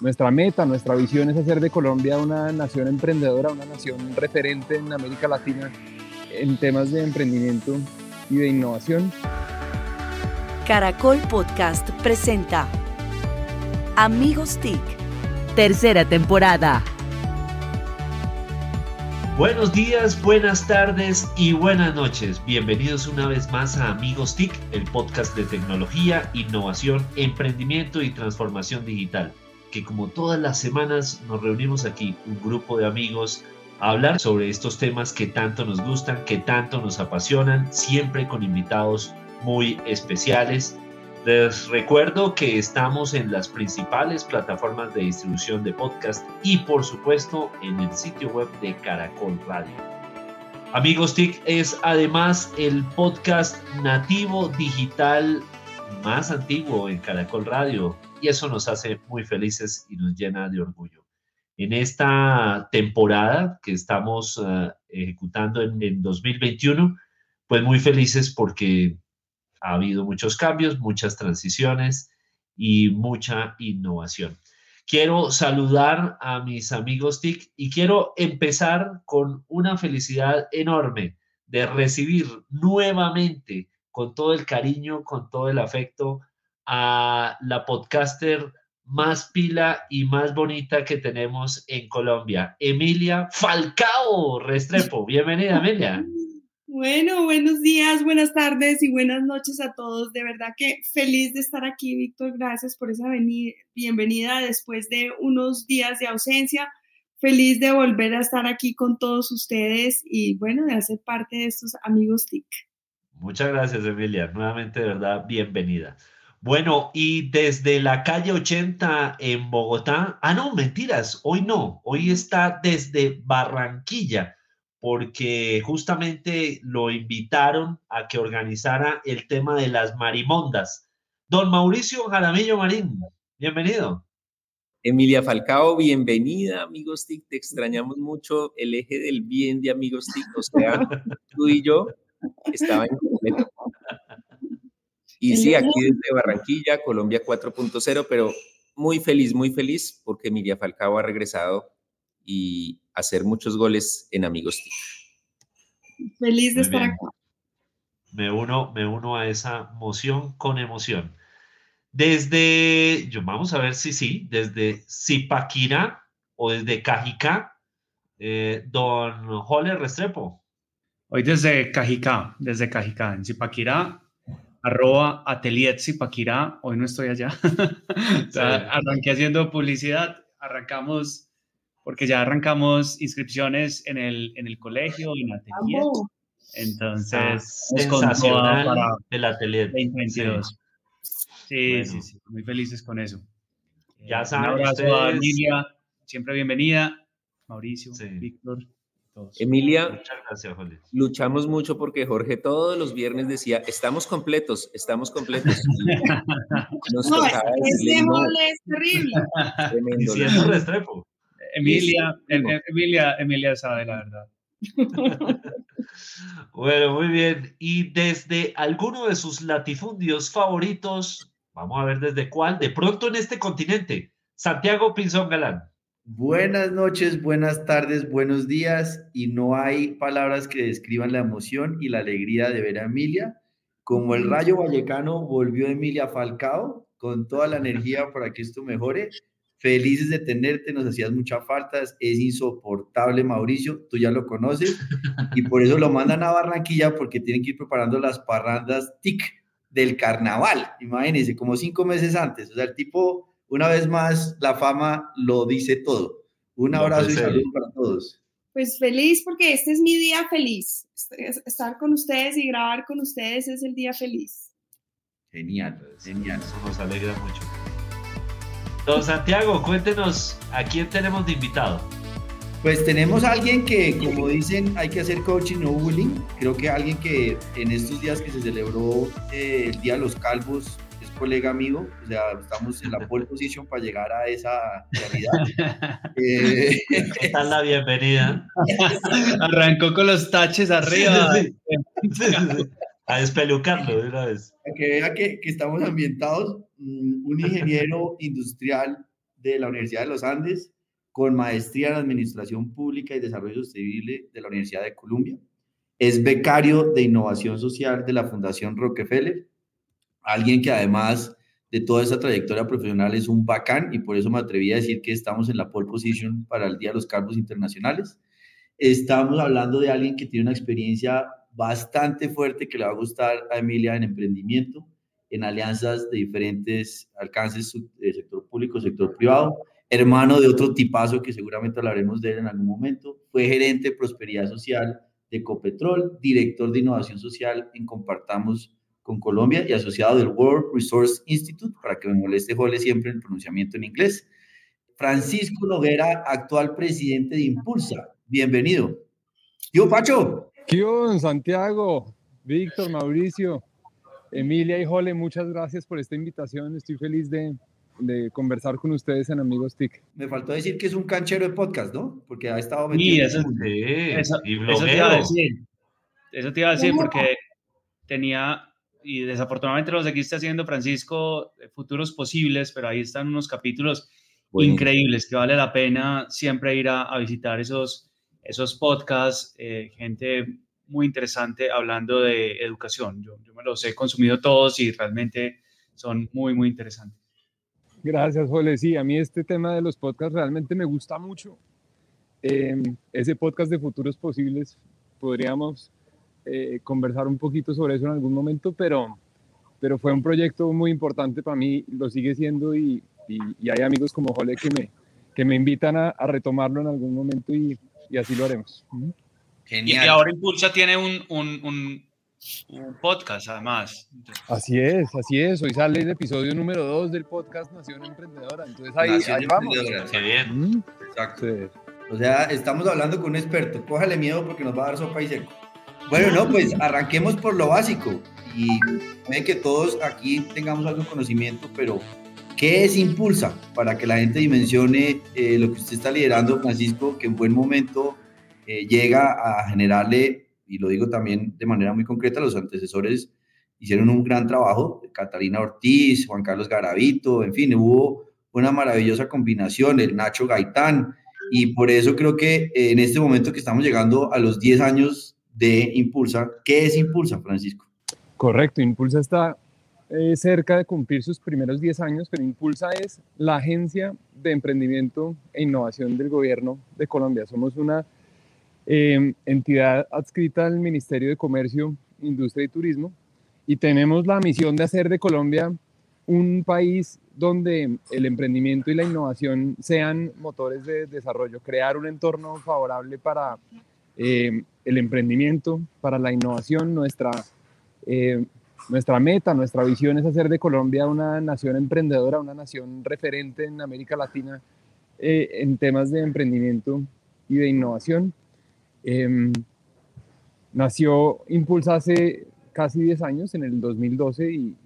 nuestra meta, nuestra visión es hacer de Colombia una nación emprendedora, una nación referente en América Latina en temas de emprendimiento y de innovación. Caracol Podcast presenta Amigos TIC, tercera temporada. Buenos días, buenas tardes y buenas noches. Bienvenidos una vez más a Amigos TIC, el podcast de tecnología, innovación, emprendimiento y transformación digital, que como todas las semanas nos reunimos aquí, un grupo de amigos, a hablar sobre estos temas que tanto nos gustan, que tanto nos apasionan, siempre con invitados muy especiales les recuerdo que estamos en las principales plataformas de distribución de podcast y por supuesto en el sitio web de Caracol Radio. Amigos TIC es además el podcast nativo digital más antiguo en Caracol Radio y eso nos hace muy felices y nos llena de orgullo. En esta temporada que estamos uh, ejecutando en, en 2021, pues muy felices porque ha habido muchos cambios, muchas transiciones y mucha innovación. Quiero saludar a mis amigos TIC y quiero empezar con una felicidad enorme de recibir nuevamente con todo el cariño, con todo el afecto a la podcaster más pila y más bonita que tenemos en Colombia, Emilia Falcao Restrepo. Bienvenida, Emilia. Bueno, buenos días, buenas tardes y buenas noches a todos. De verdad que feliz de estar aquí, Víctor. Gracias por esa bienvenida después de unos días de ausencia. Feliz de volver a estar aquí con todos ustedes y bueno, de hacer parte de estos amigos TIC. Muchas gracias, Emilia. Nuevamente, de verdad, bienvenida. Bueno, y desde la calle 80 en Bogotá, ah, no, mentiras, hoy no, hoy está desde Barranquilla porque justamente lo invitaron a que organizara el tema de las marimondas. Don Mauricio Jaramillo Marín, bienvenido. Emilia Falcao, bienvenida, amigos TIC. Te extrañamos mucho el eje del bien de amigos TIC. O sea, tú y yo estaba en completo. Y sí, aquí desde Barranquilla, Colombia 4.0, pero muy feliz, muy feliz porque Emilia Falcao ha regresado y hacer muchos goles en Amigos Feliz de estar acá. Me uno, me uno a esa moción con emoción. Desde, yo vamos a ver si sí, desde Zipaquirá o desde Cajicá, eh, don Joler Restrepo. Hoy desde Cajicá, desde Cajicá, en Zipaquirá, arroba atelier Zipaquirá, hoy no estoy allá. arranqué haciendo publicidad, arrancamos porque ya arrancamos inscripciones en el, en el colegio, en atelier. Entonces, sensacional para el atelier 2022. Sí, sí, sí, muy felices con eso. Ya saben, Un abrazo a Emilia, siempre bienvenida. Mauricio, Víctor. Todos. Emilia, Muchas gracias, Jorge. luchamos mucho porque Jorge todos los viernes decía, estamos completos, estamos completos. Nos no, ese mole es terrible. Tremendo. Restrepo. Emilia, Emilia, Emilia sabe la verdad. bueno, muy bien. Y desde alguno de sus latifundios favoritos, vamos a ver desde cuál, de pronto en este continente, Santiago Pinzón Galán. Buenas noches, buenas tardes, buenos días. Y no hay palabras que describan la emoción y la alegría de ver a Emilia. Como el rayo vallecano volvió Emilia Falcao con toda la energía para que esto mejore Felices de tenerte, nos hacías mucha falta, es insoportable Mauricio, tú ya lo conoces, y por eso lo mandan a Barranquilla porque tienen que ir preparando las parrandas TIC del carnaval, imagínense, como cinco meses antes, o sea, el tipo, una vez más, la fama lo dice todo. Un abrazo y saludos para todos. Pues feliz porque este es mi día feliz. Estar con ustedes y grabar con ustedes es el día feliz. Genial, genial. Eso nos alegra mucho. Don Santiago, cuéntenos a quién tenemos de invitado. Pues tenemos a alguien que, como dicen, hay que hacer coaching, no bullying. Creo que alguien que en estos días que se celebró eh, el Día de los Calvos colega amigo. O sea, estamos en la pole position para llegar a esa realidad. eh, la bienvenida. Arrancó con los taches arriba. a despelucarlo de una vez. que vea que, que estamos ambientados, mm, un ingeniero industrial de la Universidad de los Andes, con maestría en Administración Pública y Desarrollo Sostenible de la Universidad de Columbia. Es becario de Innovación Social de la Fundación Rockefeller, alguien que además de toda esa trayectoria profesional es un bacán y por eso me atreví a decir que estamos en la pole position para el Día de los Cargos Internacionales. Estamos hablando de alguien que tiene una experiencia bastante fuerte que le va a gustar a Emilia en emprendimiento, en alianzas de diferentes alcances sector público, sector privado, hermano de otro tipazo que seguramente hablaremos de él en algún momento, fue gerente de prosperidad social de Copetrol, director de innovación social en Compartamos con Colombia y asociado del World Resource Institute, para que me moleste Jole siempre el pronunciamiento en inglés. Francisco Noguera, actual presidente de Impulsa. Bienvenido. Yo, Pacho. ¿Qué Santiago? Víctor, Mauricio, Emilia y Jole, muchas gracias por esta invitación. Estoy feliz de, de conversar con ustedes en Amigos TIC. Me faltó decir que es un canchero de podcast, ¿no? Porque ha estado metido. eso, sí, eso, eso, te iba a decir. Eso te iba a decir porque tenía y desafortunadamente lo seguiste haciendo, Francisco, futuros posibles, pero ahí están unos capítulos increíbles que vale la pena siempre ir a, visitar esos, esos podcasts, eh, gente muy interesante hablando de educación. Yo, yo, me los he consumido todos y realmente son muy, muy interesantes. Gracias, Jole. Sí, a mí este tema de los podcasts realmente me gusta mucho. Eh, ese podcast de futuros posibles podríamos eh, conversar un poquito sobre eso en algún momento, pero, pero fue un proyecto muy importante para mí, lo sigue siendo y, y, hay amigos como Jole que me, que me invitan a, a retomarlo en algún momento y, y así lo haremos. Genial. Y ahora Impulsa tiene un, un, un, podcast además. Así es, así es. Hoy sale el episodio número 2 del podcast Nación Emprendedora. Entonces ahí, ahí vamos. Qué bien. Exacto. O sea, estamos hablando con un experto. Cójale miedo porque nos va a dar sopa y seco. Bueno, no, pues arranquemos por lo básico y puede que todos aquí tengamos algo de conocimiento, pero ¿qué es Impulsa? Para que la gente dimensione eh, lo que usted está liderando, Francisco, que en buen momento eh, llega a generarle, y lo digo también de manera muy concreta, los antecesores hicieron un gran trabajo, Catalina Ortiz, Juan Carlos Garavito, en fin, hubo una maravillosa combinación, el Nacho Gaitán, y por eso creo que en este momento que estamos llegando a los 10 años de Impulsa. ¿Qué es Impulsa, Francisco? Correcto, Impulsa está eh, cerca de cumplir sus primeros 10 años, pero Impulsa es la agencia de emprendimiento e innovación del gobierno de Colombia. Somos una em, entidad adscrita al Ministerio de Comercio, Industria y Turismo y tenemos la misión de hacer de Colombia un país donde el emprendimiento y la innovación sean motores de desarrollo, crear un entorno favorable para eh, el emprendimiento, para la innovación. Nuestra, eh, nuestra meta, nuestra visión es hacer de Colombia una nación emprendedora, una nación referente en América Latina eh, en temas de emprendimiento y de innovación. Em, nació Impulsa hace casi 10 años, en el 2012, y,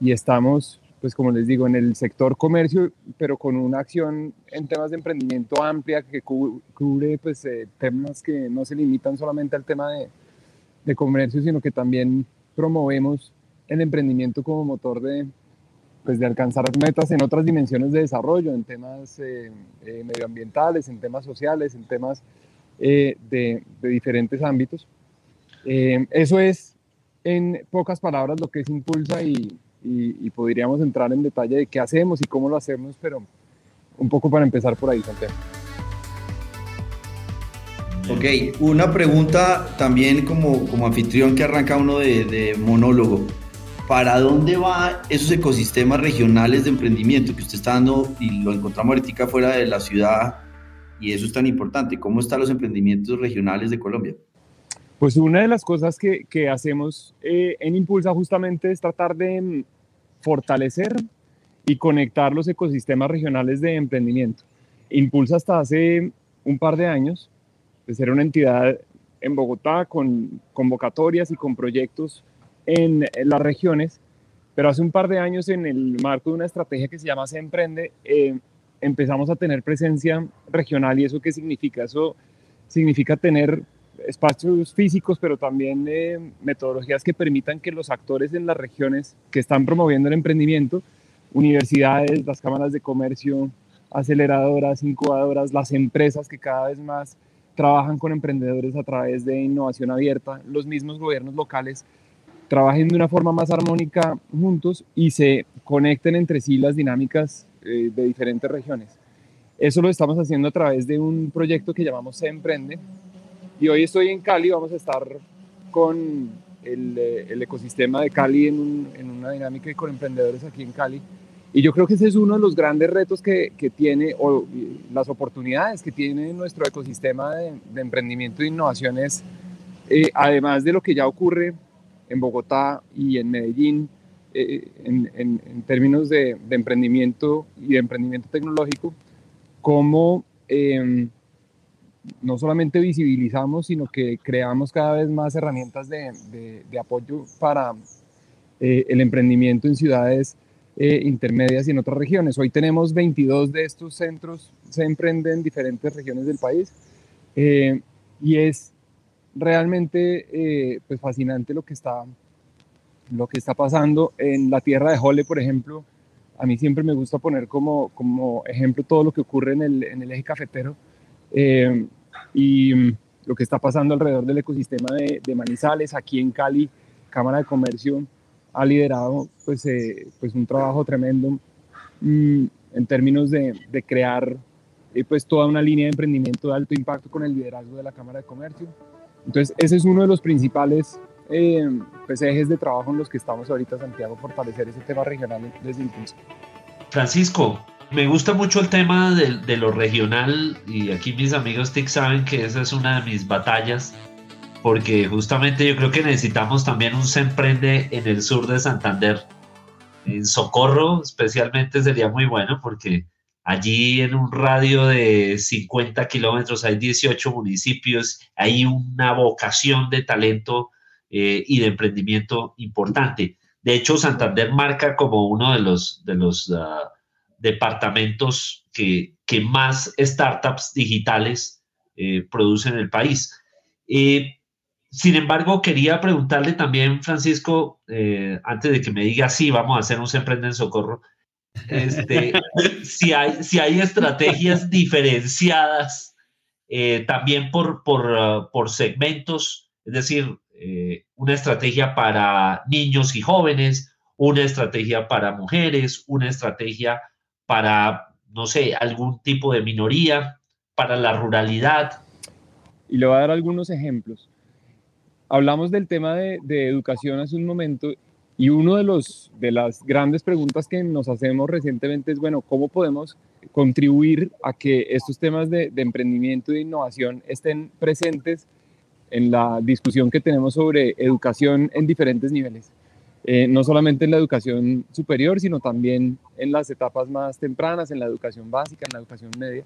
y estamos pues como les digo, en el sector comercio, pero con una acción en temas de emprendimiento amplia que cubre pues, eh, temas que no se limitan solamente al tema de, de, comercio, sino que también promovemos el emprendimiento como motor de, pues, de alcanzar metas en otras dimensiones de desarrollo, en temas eh, eh, medioambientales, en temas sociales, en temas de, de, diferentes ámbitos. eso es, en pocas palabras, lo que es Impulsa y, y, podríamos entrar en detalle de qué hacemos y cómo lo hacemos, pero un poco para empezar por ahí, Santiago. Ok, una pregunta también como, como anfitrión que arranca uno de, de monólogo. ¿Para dónde va esos ecosistemas regionales de emprendimiento que usted está dando y lo encontramos ahorita fuera de la ciudad y eso es tan importante? ¿Cómo están los emprendimientos regionales de Colombia? Pues una de las cosas que, que hacemos eh, en Impulsa justamente es tratar de fortalecer y conectar los ecosistemas regionales de emprendimiento. Impulsa hasta hace un par de años, de ser una entidad en Bogotá con convocatorias y con proyectos en, las regiones, pero hace un par de años en el marco de una estrategia que se llama Se Emprende, eh, empezamos a tener presencia regional y eso qué significa? Eso significa tener espacios físicos, pero también eh, metodologías que permitan que los actores en las regiones que están promoviendo el emprendimiento universidades, las cámaras de comercio, aceleradoras, incubadoras, las empresas que cada vez más trabajan con emprendedores a través de innovación abierta, los mismos gobiernos locales trabajen de una forma más armónica juntos y se conecten entre sí las dinámicas eh, de diferentes regiones. Eso lo estamos haciendo a través de un proyecto que llamamos Se Emprende. Y hoy estoy en Cali, vamos a estar con el, eh, el ecosistema de Cali en, en, una dinámica con emprendedores aquí en Cali. Y yo creo que ese es uno de los grandes retos que, que tiene, o las oportunidades que tiene nuestro ecosistema de, de emprendimiento e innovaciones, eh, además de lo que ya ocurre en Bogotá y en Medellín, eh, en, en, en, términos de, de, emprendimiento y de emprendimiento tecnológico, cómo eh, no solamente visibilizamos, sino que creamos cada vez más herramientas de, de, de apoyo para eh, el emprendimiento en ciudades eh, intermedias y en otras regiones. Hoy tenemos 22 de estos centros, se emprenden en diferentes regiones del país eh, y es realmente eh, pues fascinante lo que, está, lo que está pasando en la tierra de Jole, por ejemplo. A mí siempre me gusta poner como, como ejemplo todo lo que ocurre en el, en el eje cafetero eh, y lo que está pasando alrededor del ecosistema de, de, Manizales, aquí en Cali, Cámara de Comercio ha liderado pues, eh, pues un trabajo tremendo mmm, en términos de, de crear eh, pues toda una línea de emprendimiento de alto impacto con el liderazgo de la Cámara de Comercio. Entonces, ese es uno de los principales eh, pues, ejes de trabajo en los que estamos ahorita, Santiago, fortalecer ese tema regional desde impulso. Francisco, me gusta mucho el tema de, lo regional y aquí mis amigos TIC saben que esa es una de mis batallas porque justamente yo creo que necesitamos también un se emprende en el sur de Santander. En Socorro especialmente sería muy bueno porque allí en un radio de 50 kilómetros hay 18 municipios, hay una vocación de talento eh, y de emprendimiento importante. De hecho, Santander marca como uno de los, de los uh, departamentos que, que, más startups digitales eh, producen en el país. Eh, sin embargo, quería preguntarle también, Francisco, eh, antes de que me diga sí, vamos a hacer un Se Emprende en Socorro, este, si, hay, si hay estrategias diferenciadas también por, por, uh, por, segmentos, es decir, una estrategia para niños y jóvenes, una estrategia para mujeres, una estrategia para, no sé, algún tipo de minoría, para la ruralidad. Y le voy a dar algunos ejemplos. Hablamos del tema de, de educación hace un momento y una de, los, de las grandes preguntas que nos hacemos recientemente es, bueno, ¿cómo podemos contribuir a que estos temas de, de emprendimiento e innovación estén presentes en la discusión que tenemos sobre educación en diferentes niveles? Eh, no solamente en la educación superior, sino también en las etapas más tempranas, en la educación básica, en la educación media.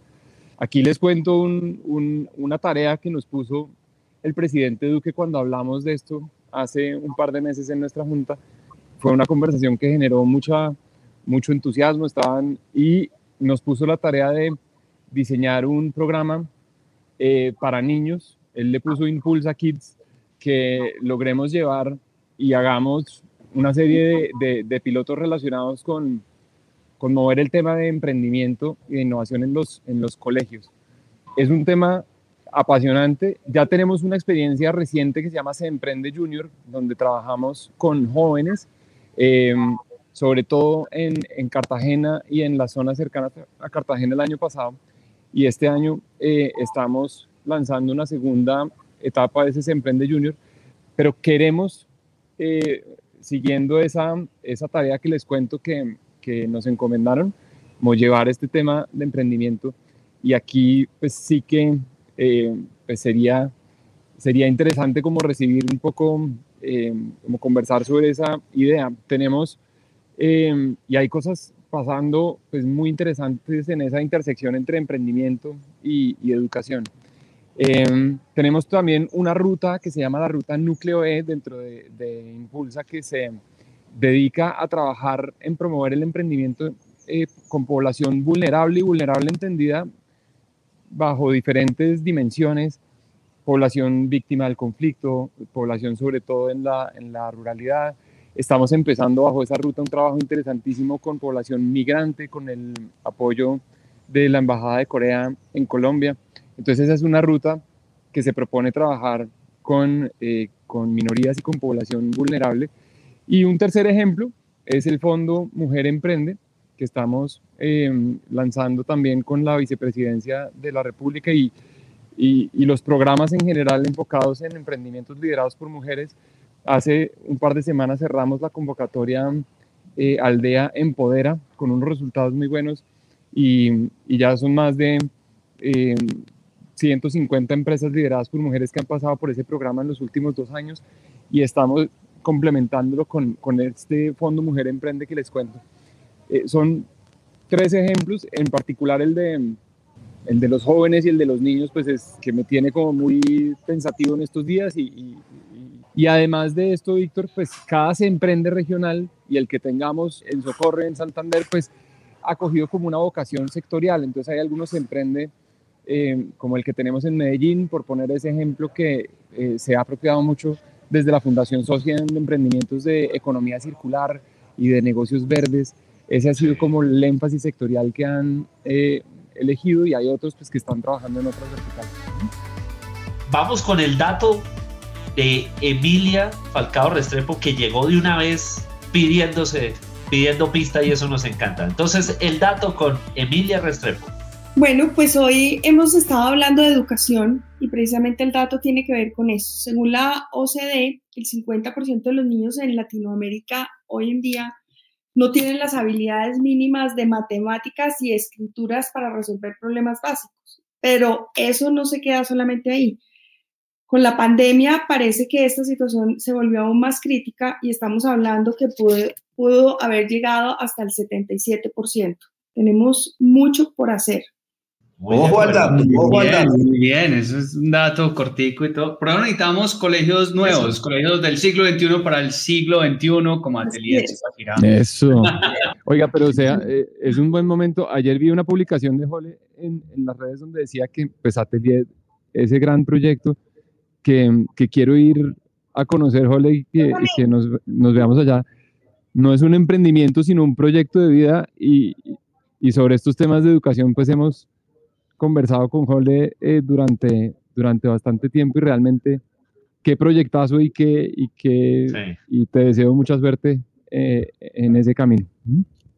Aquí les cuento un, un, una tarea que nos puso el presidente Duque cuando hablamos de esto hace un par de meses en nuestra junta. Fue una conversación que generó mucha, mucho entusiasmo estaban, y nos puso la tarea de diseñar un programa eh, para niños. Él le puso Impulsa Kids, que logremos llevar y hagamos una serie de, pilotos relacionados con, con mover el tema de emprendimiento y de innovación en los, en los colegios. Es un tema apasionante. Ya tenemos una experiencia reciente que se llama Se Emprende Junior, donde trabajamos con jóvenes, eh, sobre todo en, en, Cartagena y en las zonas cercanas a Cartagena el año pasado. Y este año eh, estamos lanzando una segunda etapa de ese Se Emprende Junior, pero queremos, eh, siguiendo esa, esa tarea que les cuento que, que nos encomendaron, como llevar este tema de emprendimiento. Y aquí, pues sí que eh, pues sería, sería interesante como recibir un poco, eh, como conversar sobre esa idea. Tenemos, eh, y hay cosas pasando pues muy interesantes en esa intersección entre emprendimiento y, y educación. Eh, tenemos también una ruta que se llama la ruta Núcleo E dentro de, de Impulsa que se dedica a trabajar en promover el emprendimiento eh, con población vulnerable y vulnerable entendida bajo diferentes dimensiones, población víctima del conflicto, población sobre todo en la, en la ruralidad, Estamos empezando bajo esa ruta un trabajo interesantísimo con población migrante, con el apoyo de la Embajada de Corea en Colombia. Entonces esa es una ruta que se propone trabajar con, eh, con minorías y con población vulnerable. Y un tercer ejemplo es el Fondo Mujer Emprende, que estamos em, lanzando también con la Vicepresidencia de la República y, y, los programas en general enfocados en emprendimientos liderados por mujeres. Hace un par de semanas cerramos la convocatoria eh, Aldea Empodera con unos resultados muy buenos y, y ya son más de 150 em, empresas lideradas por mujeres que han pasado por ese programa en los últimos dos años y estamos complementándolo con, con este Fondo Mujer Emprende que les cuento. Eh, son tres ejemplos, en particular el de, el de los jóvenes y el de los niños, pues es que me tiene como muy pensativo en estos días y, y, además de esto, Víctor, pues cada emprende regional y el que tengamos en Socorro, en Santander, pues ha cogido como una vocación sectorial. Entonces hay algunos se emprende eh, como el que tenemos en Medellín, por poner ese ejemplo que eh, se ha apropiado mucho desde la Fundación Social de Emprendimientos de Economía Circular y de Negocios Verdes. Ese ha sido como el énfasis sectorial que han eh, elegido y hay otros pues, que están trabajando en otras verticales. Vamos con el dato de Emilia Falcao Restrepo que llegó de una vez pidiéndose, pidiendo pista y eso nos encanta. Entonces, el dato con Emilia Restrepo. Bueno, pues hoy hemos estado hablando de educación y precisamente el dato tiene que ver con eso. Según la OCDE, el 50% de los niños en Latinoamérica hoy en día no tienen las habilidades mínimas de matemáticas y escrituras para resolver problemas básicos. Pero eso no se queda solamente ahí. Con la pandemia parece que esta situación se volvió aún más crítica y estamos hablando que pudo, pudo haber llegado hasta el 77%. Tenemos mucho por hacer. Muy ojo al dato, ojo al dato. Muy bien, eso es un dato cortico y todo. Pero necesitamos colegios nuevos, eso. colegios del siglo XXI para el siglo XXI, como Atelier Eso. Oiga, pero o sea, eh, es un buen momento. Ayer vi una publicación de Jole en, en, las redes donde decía que pues Atelier, ese gran proyecto, que, que quiero ir a conocer, Jole, y que, y que nos, nos veamos allá, no es un emprendimiento, sino un proyecto de vida y, y sobre estos temas de educación, pues hemos conversado con Jole eh, durante, durante bastante tiempo y realmente qué proyectazo y qué, y, qué, sí. y te deseo mucha suerte eh, en ese camino.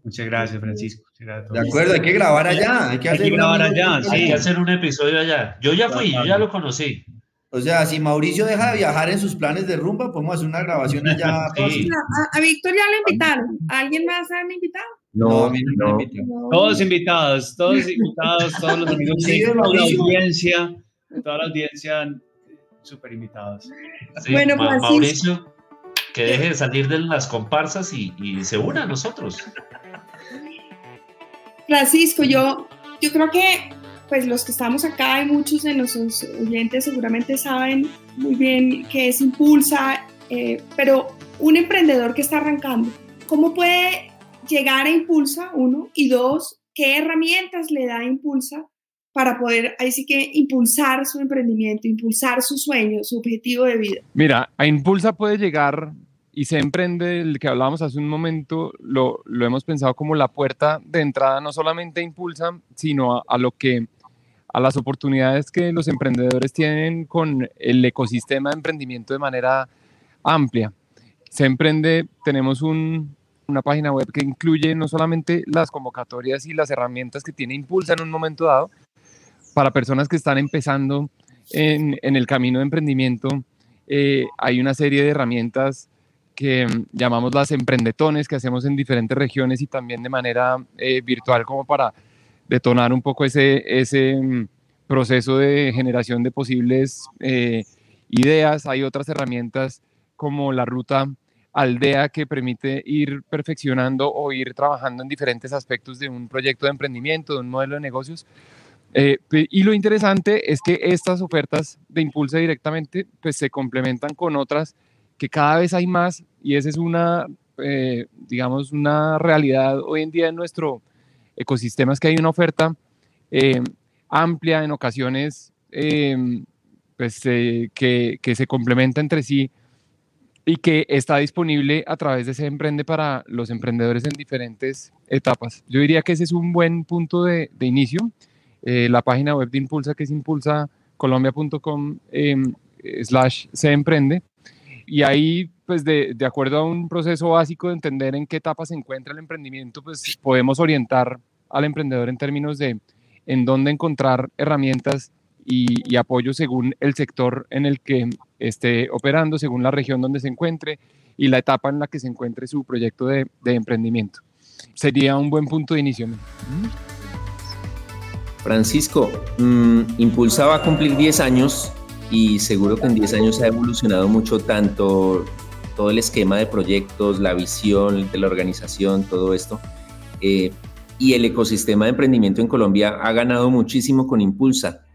Muchas gracias, Francisco. de acuerdo, hay que grabar allá. Hay que, hay que grabar allá, sí. Hay que hacer un episodio allá. Yo ya fui, yo ya lo conocí. O sea, si Mauricio deja de viajar en sus planes de rumba, podemos hacer una grabación allá. Sí. A, a Víctor ya lo invitaron. ¿A ¿Alguien más han invitado? No, no, no, no, Todos invitados, todos invitados, todos los amigos, sí, toda la audiencia, toda la audiencia súper invitados. Sí, bueno, Ma Mauricio, que deje de salir de las comparsas y, y se una a nosotros. Francisco, yo, yo creo que pues los que estamos acá y muchos de nuestros oyentes seguramente saben muy bien qué es Impulsa, eh, pero un emprendedor que está arrancando, ¿cómo puede llegar a Impulsa, uno, y dos, qué herramientas le da Impulsa para poder, ahí sí que impulsar su emprendimiento, impulsar su sueño, su objetivo de vida? Mira, a Impulsa puede llegar y se emprende, el que hablábamos hace un momento, lo, lo, hemos pensado como la puerta de entrada no solamente a Impulsa, sino a, a, lo que, a las oportunidades que los emprendedores tienen con el ecosistema de emprendimiento de manera amplia. Se emprende, tenemos un, una página web que incluye no solamente las convocatorias y las herramientas que tiene Impulsa en un momento dado, para personas que están empezando en, el camino de emprendimiento, eh, hay una serie de herramientas que llamamos las emprendetones que hacemos en diferentes regiones y también de manera eh, virtual como para detonar un poco ese, um, proceso de generación de posibles eh, ideas. Hay otras herramientas como la ruta aldea que permite ir perfeccionando o ir trabajando en diferentes aspectos de un proyecto de emprendimiento, de un modelo de negocios. Eh, y lo interesante es que estas ofertas de Impulsa directamente pues se complementan con otras que cada vez hay más y esa es una, eh, digamos, una realidad hoy en día en nuestro ecosistema, es que hay una oferta eh, amplia en ocasiones pues, que, que, se complementa entre sí y que está disponible a través de Se Emprende para los emprendedores en diferentes etapas. Yo diría que ese es un buen punto de, inicio. Eh, la página web de Impulsa, que es impulsacolombia.com em, slash se emprende. Y ahí, pues de, de, acuerdo a un proceso básico de entender en qué etapa se encuentra el emprendimiento, pues podemos orientar al emprendedor en términos de en dónde encontrar herramientas y, apoyo según el sector en el que esté operando, según la región donde se encuentre y la etapa en la que se encuentre su proyecto de, emprendimiento. Sería un buen punto de inicio. Francisco, mm, Impulsa va a cumplir 10 años y seguro que en 10 años ha evolucionado mucho tanto todo el esquema de proyectos, la visión de la organización, todo esto. Eh, y el ecosistema de emprendimiento en Colombia ha ganado muchísimo con Impulsa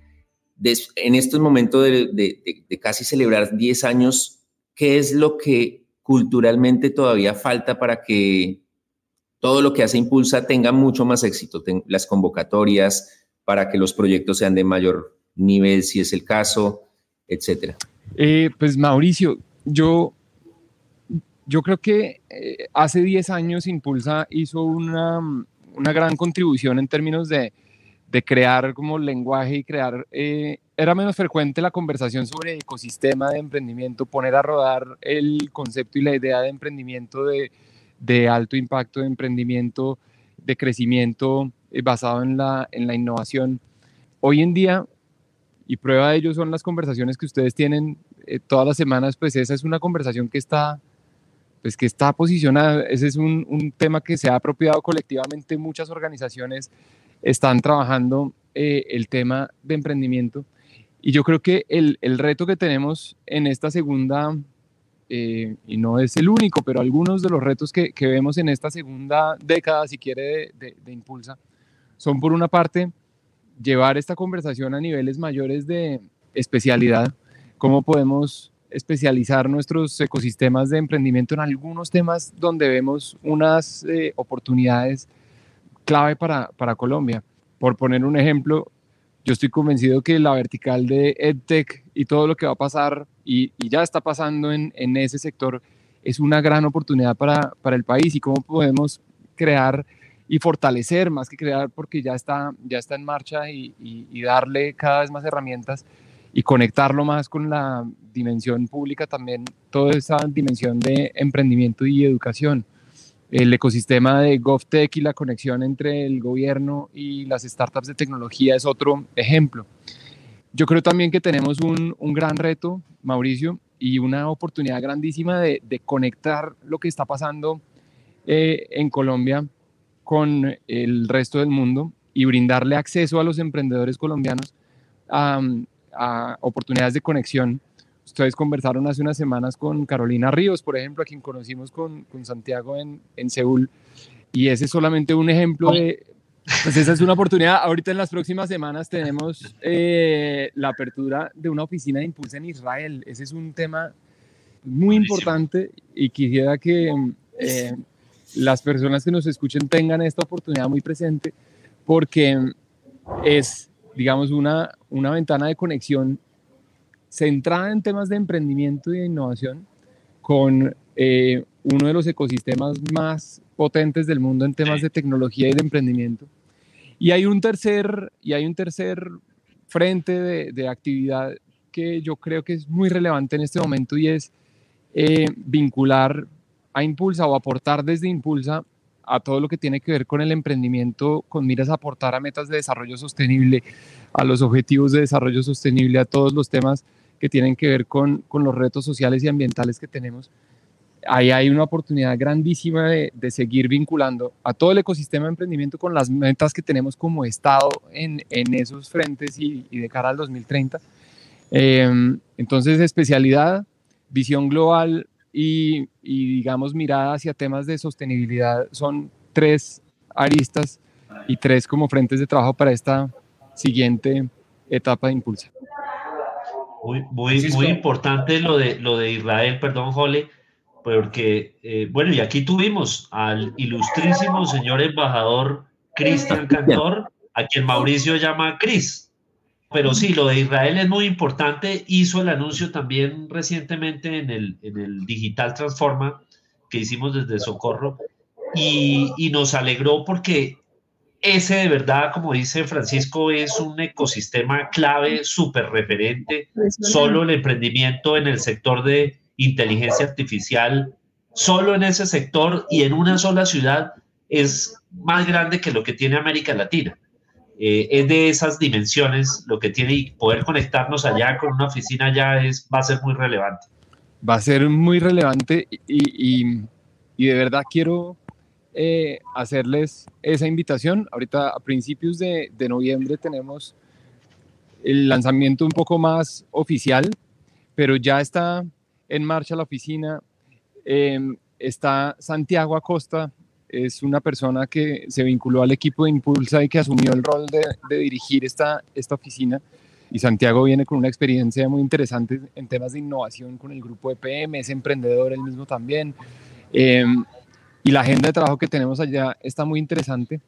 en estos momentos de, casi celebrar 10 años, ¿qué es lo que culturalmente todavía falta para que todo lo que hace Impulsa tenga mucho más éxito? las convocatorias, para que los proyectos sean de mayor nivel, si es el caso, etcétera. Eh, pues Mauricio, yo, yo creo que eh, hace 10 años Impulsa hizo una, una gran contribución en términos de de crear como lenguaje y crear, eh, era menos frecuente la conversación sobre ecosistema de emprendimiento, poner a rodar el concepto y la idea de emprendimiento de, de alto impacto, de emprendimiento, de crecimiento eh, basado en la, en la innovación. Hoy en día, y prueba de ello son las conversaciones que ustedes tienen eh, todas las semanas, pues esa es una conversación que está, pues que está posicionada, ese es un, un tema que se ha apropiado colectivamente muchas organizaciones están trabajando eh, el tema de emprendimiento. Y yo creo que el, el reto que tenemos en esta segunda, eh, y no es el único, pero algunos de los retos que, que vemos en esta segunda década, si quiere, de, Impulsa, son por una parte llevar esta conversación a niveles mayores de especialidad, cómo podemos especializar nuestros ecosistemas de emprendimiento en algunos temas donde vemos unas eh, oportunidades clave para, para Colombia. Por poner un ejemplo, yo estoy convencido que la vertical de EdTech y todo lo que va a pasar y, ya está pasando en, ese sector es una gran oportunidad para, para, el país. Y cómo podemos crear y fortalecer más que crear porque ya está, ya está en marcha y darle cada vez más herramientas y conectarlo más con la dimensión pública también, toda esa dimensión de emprendimiento y educación el ecosistema de GovTech y la conexión entre el gobierno y las startups de tecnología es otro ejemplo. Yo creo también que tenemos un, gran reto, Mauricio, y una oportunidad grandísima de, conectar lo que está pasando eh, en Colombia con el resto del mundo y brindarle acceso a los emprendedores colombianos a, a oportunidades de conexión Ustedes conversaron hace unas semanas con Carolina Ríos, por ejemplo, a quien conocimos con, con Santiago en, en, Seúl. Y ese es solamente un ejemplo de, pues esa es una oportunidad. Ahorita en las próximas semanas tenemos eh, la apertura de una oficina de impulso en Israel. Ese es un tema muy importante y quisiera que eh, las personas que nos escuchen tengan esta oportunidad muy presente porque es, digamos, una, una ventana de conexión centrada en temas de emprendimiento y de innovación con eh, uno de los ecosistemas más potentes del mundo en temas de tecnología y de emprendimiento. Y hay un tercer, y hay un tercer frente de, de actividad que yo creo que es muy relevante en este momento y es eh, vincular a Impulsa o aportar desde Impulsa a todo lo que tiene que ver con el emprendimiento, con miras a aportar a metas de desarrollo sostenible, a los objetivos de desarrollo sostenible, a todos los temas que tienen que ver con, con los retos sociales y ambientales que tenemos, ahí hay una oportunidad grandísima de, de, seguir vinculando a todo el ecosistema de emprendimiento con las metas que tenemos como Estado en, en esos frentes y, de cara al 2030. Eh, entonces, especialidad, visión global y, y, digamos, mirada hacia temas de sostenibilidad son tres aristas y tres como frentes de trabajo para esta siguiente etapa de impulso. Muy, muy, muy importante lo de, lo de Israel, perdón, Jole, porque, eh, bueno, y aquí tuvimos al ilustrísimo señor embajador Cristian Cantor, a quien Mauricio llama Cris. pero sí, lo de Israel es muy importante. Hizo el anuncio también recientemente en el, en el Digital Transforma que hicimos desde Socorro y, y nos alegró porque ese de verdad, como dice Francisco, es un ecosistema clave, súper referente. Solo el emprendimiento en el sector de inteligencia artificial, solo en ese sector y en una sola ciudad es más grande que lo que tiene América Latina. Eh, es de esas dimensiones lo que tiene y poder conectarnos allá con una oficina allá es, va a ser muy relevante. Va a ser muy relevante y, y, y de verdad quiero eh, hacerles esa invitación. Ahorita a principios de, noviembre tenemos el lanzamiento un poco más oficial, pero ya está en marcha la oficina. Eh, está Santiago Acosta, es una persona que se vinculó al equipo de Impulsa y que asumió el rol de, dirigir esta, esta oficina. Y Santiago viene con una experiencia muy interesante en temas de innovación con el grupo de PM, es emprendedor él mismo también. Eh, y la agenda de trabajo que tenemos allá está muy interesante.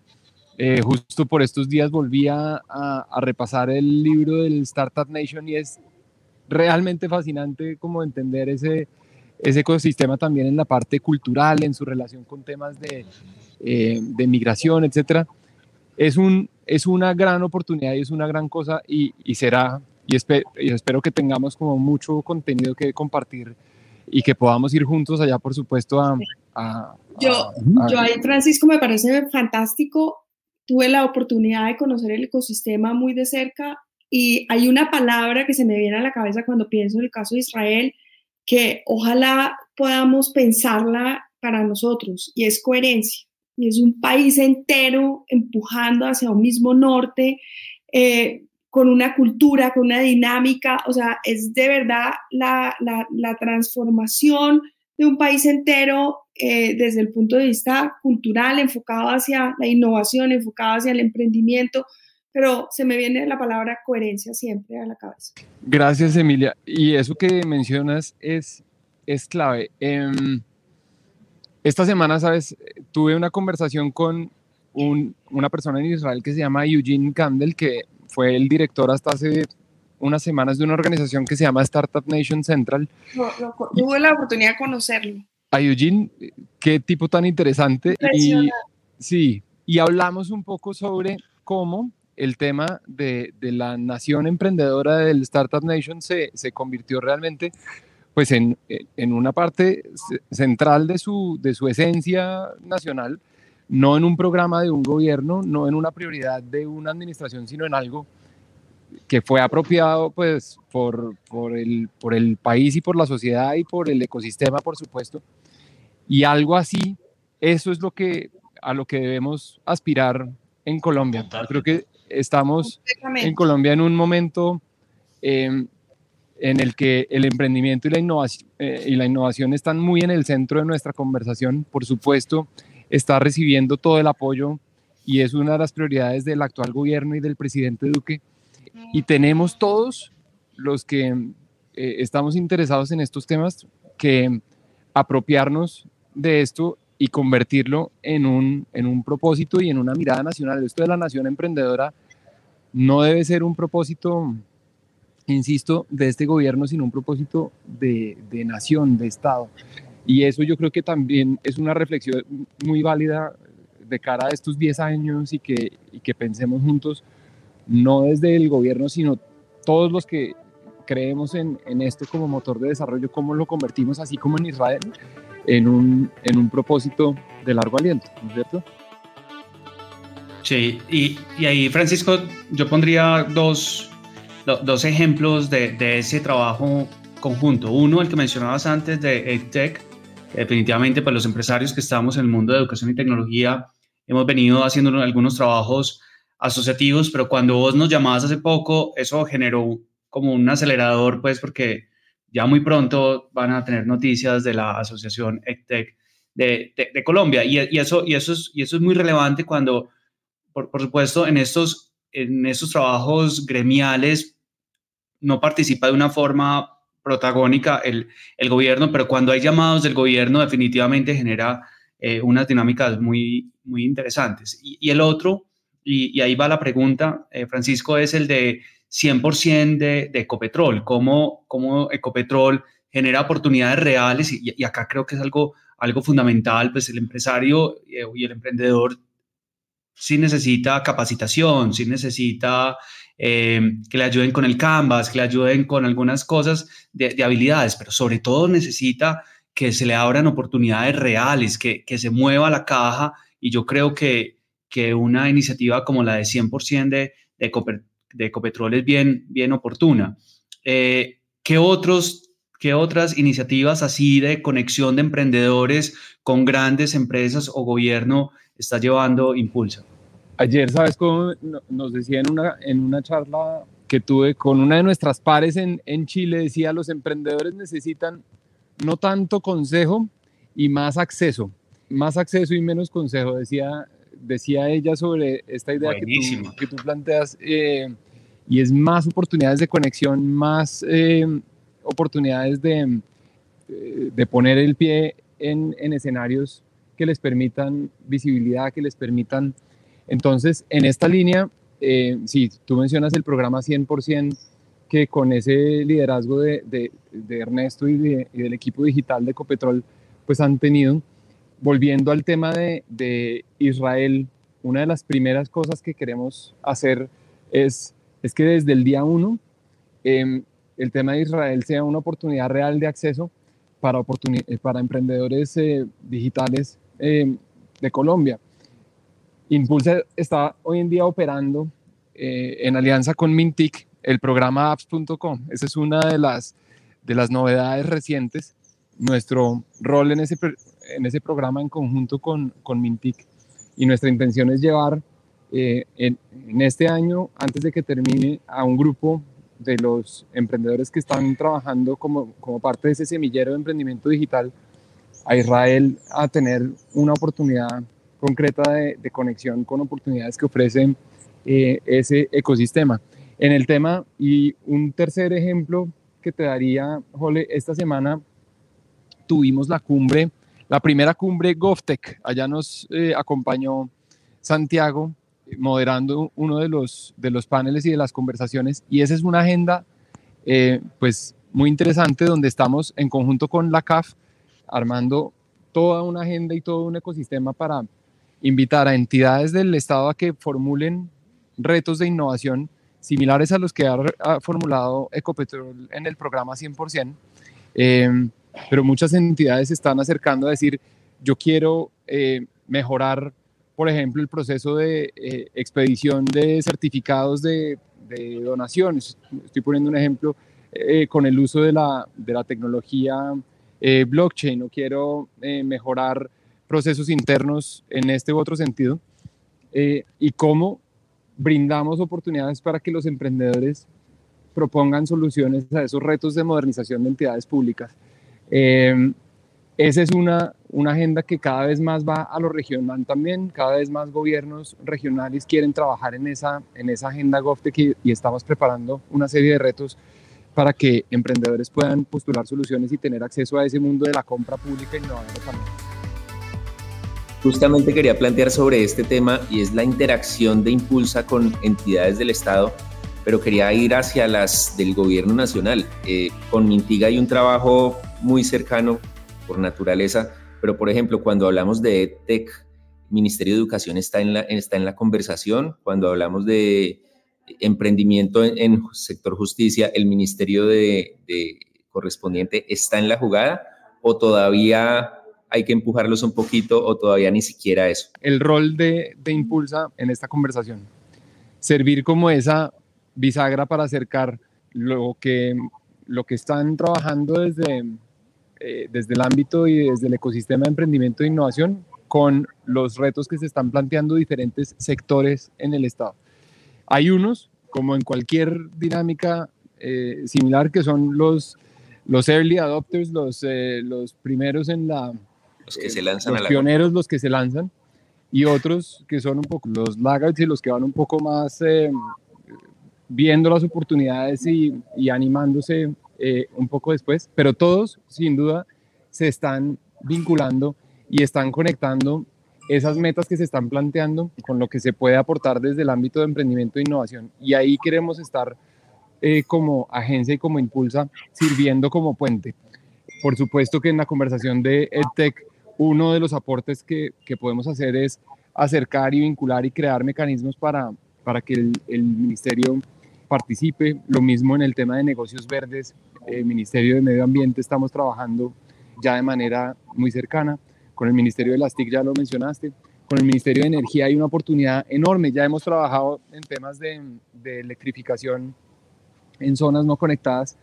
Eh, justo por estos días volví a, a, repasar el libro del Startup Nation y es realmente fascinante como entender ese, ese ecosistema también en la parte cultural, en su relación con temas de, eh, de migración, etc. Es, un, es una gran oportunidad y es una gran cosa y, y será, y, espe y espero que tengamos como mucho contenido que compartir y que podamos ir juntos allá, por supuesto, a, a, yo, yo ahí, Francisco, me parece fantástico. Tuve la oportunidad de conocer el ecosistema muy de cerca y hay una palabra que se me viene a la cabeza cuando pienso en el caso de Israel, que ojalá podamos pensarla para nosotros y es coherencia. Y es un país entero empujando hacia un mismo norte, eh, con una cultura, con una dinámica, o sea, es de verdad la, la, transformación de un país entero eh, desde el punto de vista cultural, enfocado hacia la innovación, enfocado hacia el emprendimiento, pero se me viene la palabra coherencia siempre a la cabeza. Gracias, Emilia. Y eso que mencionas es, es clave. Eh, esta semana, sabes, tuve una conversación con un, una persona en Israel que se llama Eugene Kandel, que fue el director hasta hace unas semanas de una organización que se llama Startup Nation Central. No, no, tuve la oportunidad de conocerlo a Eugene, qué tipo tan interesante. Y, sí, y hablamos un poco sobre cómo el tema de, de la nación emprendedora del Startup Nation se, se convirtió realmente pues en, en, una parte central de su, de su esencia nacional, no en un programa de un gobierno, no en una prioridad de una administración, sino en algo que fue apropiado pues por, por, el, por el país y por la sociedad y por el ecosistema, por supuesto. Y algo así, eso es lo que, a lo que debemos aspirar en Colombia. creo que estamos en Colombia en un momento eh, en el que el emprendimiento y la, innovación, eh, y la innovación están muy en el centro de nuestra conversación. Por supuesto, está recibiendo todo el apoyo y es una de las prioridades del actual gobierno y del presidente Duque y tenemos todos los que eh, estamos interesados en estos temas que apropiarnos de esto y convertirlo en un, en un propósito y en una mirada nacional. Esto de la nación emprendedora no debe ser un propósito, insisto, de este gobierno, sino un propósito de, de nación, de Estado. Y eso yo creo que también es una reflexión muy válida de cara a estos 10 años y que, y que pensemos juntos no desde el gobierno, sino todos los que creemos en, en, esto como motor de desarrollo, cómo lo convertimos, así como en Israel, en un, en un propósito de largo aliento, ¿no es cierto? Sí, y, y ahí, Francisco, yo pondría dos, dos ejemplos de, de, ese trabajo conjunto. Uno, el que mencionabas antes de EdTech, definitivamente para pues, los empresarios que estamos en el mundo de educación y tecnología, hemos venido haciendo algunos trabajos asociativos, pero cuando vos nos llamabas hace poco, eso generó como un acelerador, pues porque ya muy pronto van a tener noticias de la Asociación EdTech de, de, Colombia. Y, eso, y, eso es, y eso es muy relevante cuando, por, por, supuesto, en estos, en estos trabajos gremiales no participa de una forma protagónica el, el gobierno, pero cuando hay llamados del gobierno definitivamente genera eh, unas dinámicas muy, muy interesantes. Y, el otro y, ahí va la pregunta, eh, Francisco, es el de 100% de, de, Ecopetrol, cómo, cómo Ecopetrol genera oportunidades reales y, y, acá creo que es algo, algo fundamental, pues el empresario eh, y el emprendedor sí necesita capacitación, sí necesita eh, que le ayuden con el Canvas, que le ayuden con algunas cosas de, de, habilidades, pero sobre todo necesita que se le abran oportunidades reales, que, que se mueva la caja y yo creo que, que una iniciativa como la de 100% de, de, de Ecopetrol es bien, bien oportuna. Eh, ¿qué, otros, ¿Qué otras iniciativas así de conexión de emprendedores con grandes empresas o gobierno está llevando Impulsa? Ayer, ¿sabes cómo nos decía en una, en una charla que tuve con una de nuestras pares en, en Chile? Decía, los emprendedores necesitan no tanto consejo y más acceso. Más acceso y menos consejo, decía, decía ella sobre esta idea que tú, que tú, planteas. Eh, y es más oportunidades de conexión, más eh, oportunidades de, eh, de poner el pie en, en escenarios que les permitan visibilidad, que les permitan entonces, en esta línea, eh, sí, tú mencionas el programa 100%, que con ese liderazgo de, Ernesto y, del equipo digital de Ecopetrol, pues han tenido. Volviendo al tema de, Israel, una de las primeras cosas que queremos hacer es, que desde el día uno em, el tema de Israel sea una oportunidad real de acceso para, para emprendedores eh, digitales em, de Colombia. Impulsa está hoy en día operando eh, en alianza con Mintic el programa apps.com. Esa es una de las, de las novedades recientes. Nuestro rol en ese, en ese programa en conjunto con, con Mintic y nuestra intención es llevar eh, en, en, este año, antes de que termine, a un grupo de los emprendedores que están trabajando como, como parte de ese semillero de emprendimiento digital a Israel a tener una oportunidad concreta de, conexión con oportunidades que ofrecen eh, ese ecosistema. En el tema, y un tercer ejemplo que te daría, Jole, esta semana tuvimos la cumbre, la primera cumbre GovTech. Allá nos eh, acompañó Santiago moderando uno de los, de los paneles y de las conversaciones. Y esa es una agenda, eh, pues, muy interesante donde estamos en conjunto con la CAF armando toda una agenda y todo un ecosistema para invitar a entidades del Estado a que formulen retos de innovación similares a los que ha, formulado Ecopetrol en el programa 100%, em, pero muchas entidades se están acercando a decir, yo quiero eh, mejorar, por ejemplo, el proceso de eh, expedición de certificados de, de, donaciones. Estoy poniendo un ejemplo eh, con el uso de la, de la tecnología blockchain, o quiero mejorar procesos internos en este u otro sentido eh, y cómo brindamos oportunidades para que los emprendedores propongan soluciones a esos retos de modernización de entidades públicas. Eh, esa es una, una agenda que cada vez más va a lo regional también, cada vez más gobiernos regionales quieren trabajar en esa, en esa agenda GovTech y, estamos preparando una serie de retos para que emprendedores puedan postular soluciones y tener acceso a ese mundo de la compra pública innovadora también. Justamente quería plantear sobre este tema y es la interacción de Impulsa con entidades del Estado, pero quería ir hacia las del gobierno nacional. Eh, con Mintiga hay un trabajo muy cercano por naturaleza, pero por ejemplo, cuando hablamos de EdTech, Ministerio de Educación está en la, está en la conversación. Cuando hablamos de emprendimiento en, en sector justicia, el Ministerio de, de correspondiente está en la jugada o todavía hay que empujarlos un poquito o todavía ni siquiera eso? El rol de, de Impulsa en esta conversación, servir como esa bisagra para acercar lo que, lo que están trabajando desde, eh, desde el ámbito y desde el ecosistema de emprendimiento e innovación con los retos que se están planteando diferentes sectores en el Estado. Hay unos, como en cualquier dinámica eh, similar, que son los, los early adopters, los, eh, los primeros en la, los que se lanzan los pioneros los que se lanzan y otros que son un poco los laggards y los que van un poco más eh, viendo las oportunidades y, y animándose eh, un poco después, pero todos sin duda se están vinculando y están conectando esas metas que se están planteando con lo que se puede aportar desde el ámbito de emprendimiento e innovación. Y ahí queremos estar eh, como agencia y como impulsa sirviendo como puente. Por supuesto que en la conversación de EdTech, uno de los aportes que, que podemos hacer es acercar y vincular y crear mecanismos para, para que el, ministerio participe. Lo mismo en el tema de negocios verdes, el Ministerio de Medio Ambiente estamos trabajando ya de manera muy cercana. Con el Ministerio de las TIC ya lo mencionaste. Con el Ministerio de Energía hay una oportunidad enorme. Ya hemos trabajado en temas de electrificación en zonas no conectadas,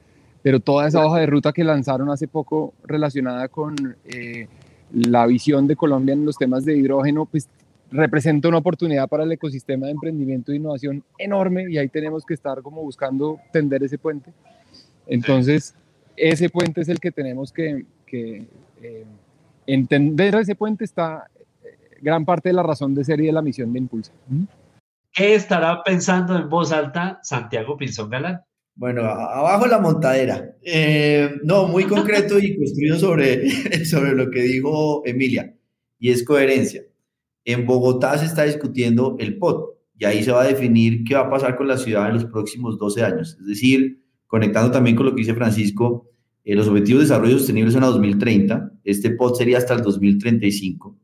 pero toda esa hoja de ruta que lanzaron hace poco relacionada con eh, la visión de Colombia en los temas de hidrógeno, pues representa una oportunidad para el ecosistema de emprendimiento e innovación enorme y ahí tenemos que estar como buscando tender ese puente. Entonces, ese puente es el que tenemos que, que eh, entender. Ese puente está eh, gran parte de la razón de ser y de la misión de Impulsa. ¿Qué estará pensando en voz alta Santiago Pinzón Galán? Bueno, abajo la montadera. Eh, no, muy concreto y construido sobre, sobre lo que dijo Emilia, y es coherencia. En Bogotá se está discutiendo el POT, y ahí se va a definir qué va a pasar con la ciudad en los próximos 12 años. Es decir, conectando también con lo que dice Francisco, eh, los objetivos de desarrollo sostenible son a 2030, este POT sería hasta el 2035,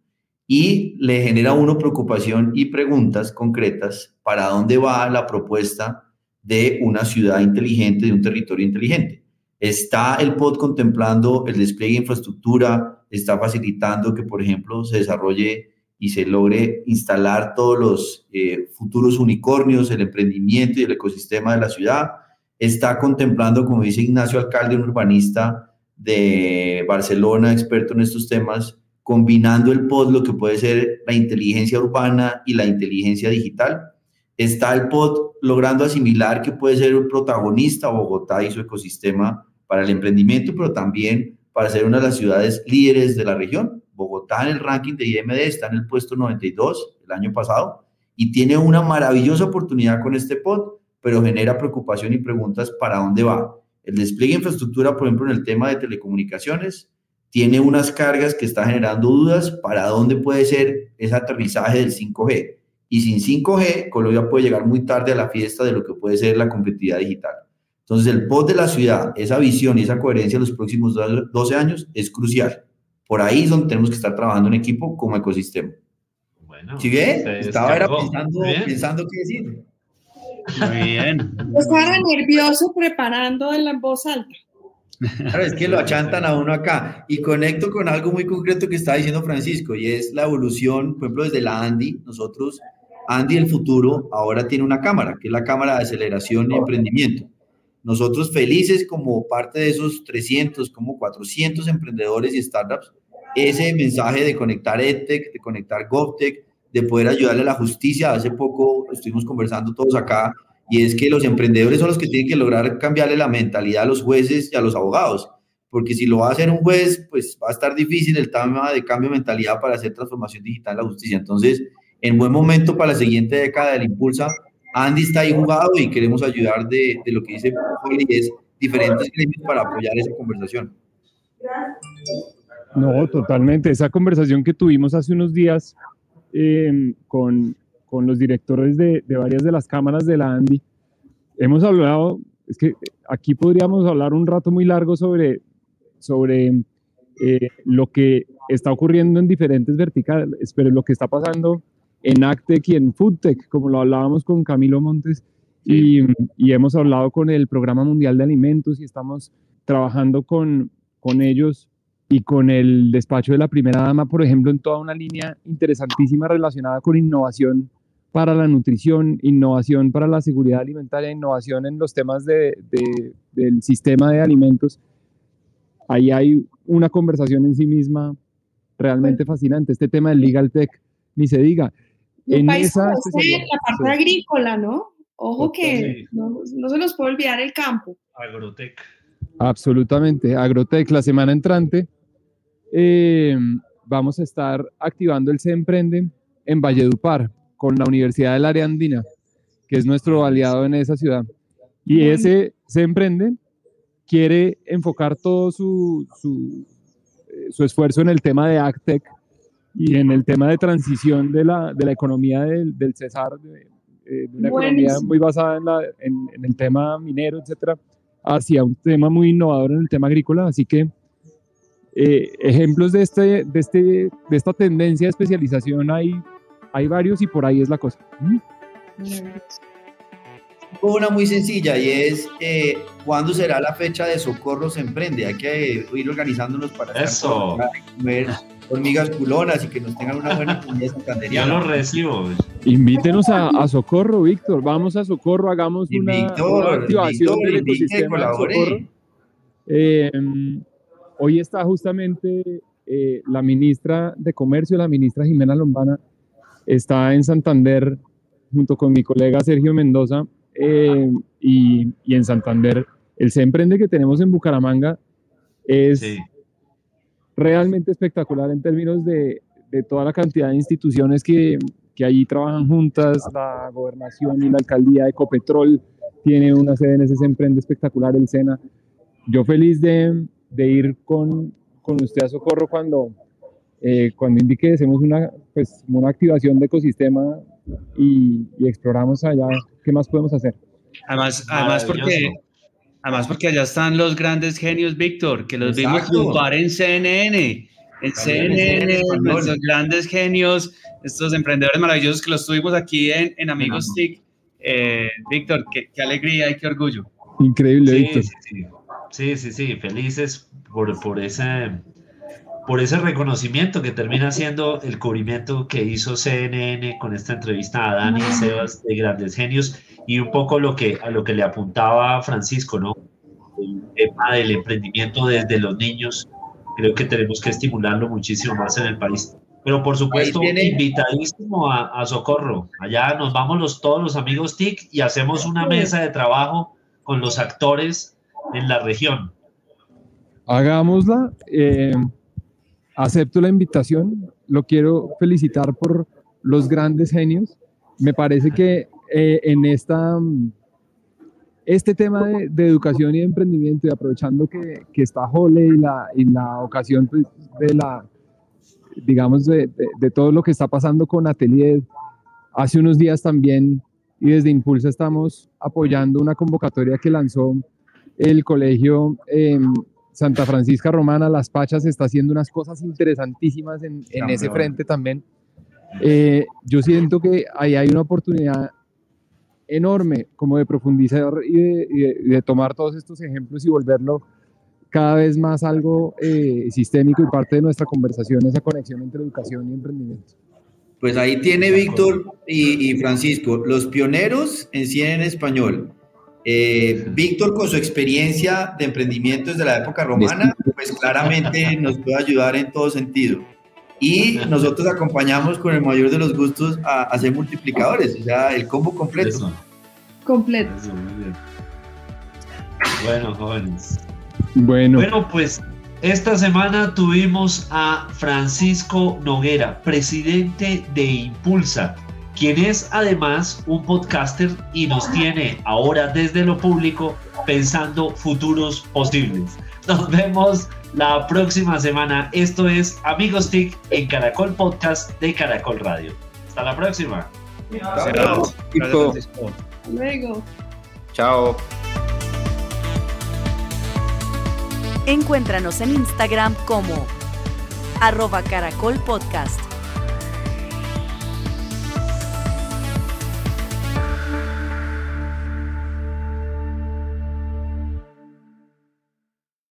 y le genera a uno preocupación y preguntas concretas para dónde va la propuesta de una ciudad inteligente, de un territorio inteligente. Está el POD contemplando el despliegue de infraestructura, está facilitando que, por ejemplo, se desarrolle y se logre instalar todos los eh, futuros unicornios, el emprendimiento y el ecosistema de la ciudad. Está contemplando, como dice Ignacio Alcalde, un urbanista de Barcelona, experto en estos temas, combinando el POD, lo que puede ser la inteligencia urbana y la inteligencia digital Está el POT logrando asimilar que puede ser un protagonista Bogotá y su ecosistema para el emprendimiento, pero también para ser una de las ciudades líderes de la región. Bogotá en el ranking de IMD está en el puesto 92 el año pasado y tiene una maravillosa oportunidad con este POT, pero genera preocupación y preguntas para dónde va. El despliegue de infraestructura, por ejemplo, en el tema de telecomunicaciones, tiene unas cargas que está generando dudas para dónde puede ser ese aterrizaje del 5G y sin 5G, Colombia puede llegar muy tarde a la fiesta de lo que puede ser la competitividad digital. Entonces, el POT de la ciudad, esa visión y esa coherencia en los próximos 12 años es crucial. Por ahí es donde tenemos que estar trabajando en equipo como ecosistema. Bueno, ¿Sí ve? Estaba pensando, pensando qué decir. Muy bien. Estaba nervioso preparando en la voz alta. Claro, es que lo achantan a uno acá. Y conecto con algo muy concreto que está diciendo Francisco, y es la evolución, por ejemplo, desde la Andy, nosotros Andy el futuro ahora tiene una cámara, que es la cámara de aceleración y emprendimiento. Nosotros felices como parte de esos 300, como 400 emprendedores y startups, ese mensaje de conectar EdTech, de conectar GovTech, de poder ayudarle a la justicia. Hace poco estuvimos conversando todos acá y es que los emprendedores son los que tienen que lograr cambiarle la mentalidad a los jueces y a los abogados, porque si lo va a hacer un juez, pues va a estar difícil el tema de cambio de mentalidad para hacer transformación digital en la justicia. Entonces, en buen momento para la siguiente década del Impulsa. Andy está ahí jugado y queremos ayudar de, de lo que dice es diferentes gremios para apoyar esa conversación. No, totalmente. Esa conversación que tuvimos hace unos días em, con, con, los directores de, de, varias de las cámaras de la Andy, hemos hablado, es que aquí podríamos hablar un rato muy largo sobre, sobre eh, lo que está ocurriendo en diferentes verticales, pero lo que está pasando en Actec y en Foodtech, como lo hablábamos con Camilo Montes, y, y, hemos hablado con el Programa Mundial de Alimentos y estamos trabajando con, con ellos y con el despacho de la primera dama, por ejemplo, en toda una línea interesantísima relacionada con innovación para la nutrición, innovación para la seguridad alimentaria, innovación en los temas de, de, del sistema de alimentos. Ahí hay una conversación en sí misma realmente fascinante. Este tema del legal tech, ni se diga en esa la parte agrícola, ¿no? Ojo que no, se nos puede olvidar el campo. Agrotec. Absolutamente, Agrotec. La semana entrante eh, vamos a estar activando el Se Emprende en Valledupar con la Universidad del Área Andina, que es nuestro aliado en esa ciudad. Y ese Se Emprende quiere enfocar todo su, su, eh, su esfuerzo en el tema de AgTech y en el tema de transición de la, de la economía del, del Cesar, de una economía muy basada en, la, en, en, el tema minero, etcétera, hacia un tema muy innovador en el tema agrícola. Así que eh, ejemplos de, este, de, este, de esta tendencia de especialización hay, hay varios y por ahí es la cosa. Una muy sencilla y es eh, ¿cuándo será la fecha de Socorro se emprende? Hay que ir organizándonos para Eso. comer hormigas culonas y que nos tengan una buena comida Ya lo recibo. Invítenos a, a, Socorro, Víctor. Vamos a Socorro, hagamos una, Víctor, una activación Víctor, del ecosistema de Socorro. Eh, hoy está justamente eh, la ministra de Comercio, la ministra Jimena Lombana, está en Santander junto con mi colega Sergio Mendoza eh, y, y, en Santander el Se Emprende que tenemos en Bucaramanga es sí. Realmente espectacular en términos de, de, toda la cantidad de instituciones que, que allí trabajan juntas, la gobernación y la alcaldía de Ecopetrol tiene una sede en ese Se Emprende espectacular, el SENA. Yo feliz de, de ir con, con usted a Socorro cuando, eh, cuando indique que hacemos una, pues, una activación de ecosistema y, y, exploramos allá qué más podemos hacer. Además, además porque, además porque allá están los grandes genios, Víctor, que los Exacto. vimos triunfar en CNN. En CNN, nuestros grandes genios, estos emprendedores maravillosos que los tuvimos aquí en, en Amigos TIC. Eh, Víctor, qué, qué, alegría y qué orgullo. Increíble, sí, Víctor. Sí, sí. Sí, sí, sí, felices por, por, ese, por ese reconocimiento que termina siendo el cubrimiento que hizo CNN con esta entrevista a Dani y Sebas de Grandes Genios y un poco lo que, a lo que le apuntaba Francisco, ¿no? El tema del emprendimiento desde los niños, creo que tenemos que estimularlo muchísimo más en el país. Pero por supuesto, invitadísimo a, a, Socorro. Allá nos vamos los, todos los amigos TIC y hacemos una mesa de trabajo con los actores en la región. Hagámosla. Eh, acepto la invitación. Lo quiero felicitar por los grandes genios. Me parece que eh, en esta, este tema de, de, educación y de emprendimiento y aprovechando que, que está Jole y la, y la ocasión pues, de la, digamos, de, de, de, todo lo que está pasando con Atelier, hace unos días también y desde Impulsa estamos apoyando una convocatoria que lanzó el colegio eh, Santa Francisca Romana, Las Pachas, está haciendo unas cosas interesantísimas en, en ese frente también. Eh, yo siento que ahí hay una oportunidad enorme como de profundizar y de, y de, y de tomar todos estos ejemplos y volverlo cada vez más algo eh, sistémico y parte de nuestra conversación, esa conexión entre educación y emprendimiento. Pues ahí tiene Víctor y, y Francisco, los pioneros en cine en español. Eh, Víctor, con su experiencia de emprendimiento desde la época romana, pues claramente nos puede ayudar en todo sentido. Y nosotros acompañamos con el mayor de los gustos a, a ser multiplicadores, o sea, el combo completo. Eso. Completo. Eso, bueno, jóvenes. Bueno. Bueno, pues esta semana tuvimos a Francisco Noguera, presidente de Impulsa, quien es además un podcaster y nos tiene ahora desde lo público pensando futuros posibles. Nos vemos la próxima semana. Esto es Amigos TIC en Caracol Podcast de Caracol Radio. Hasta la próxima. Chao. Luego. Chao. Encuéntranos en Instagram como arroba caracol podcast.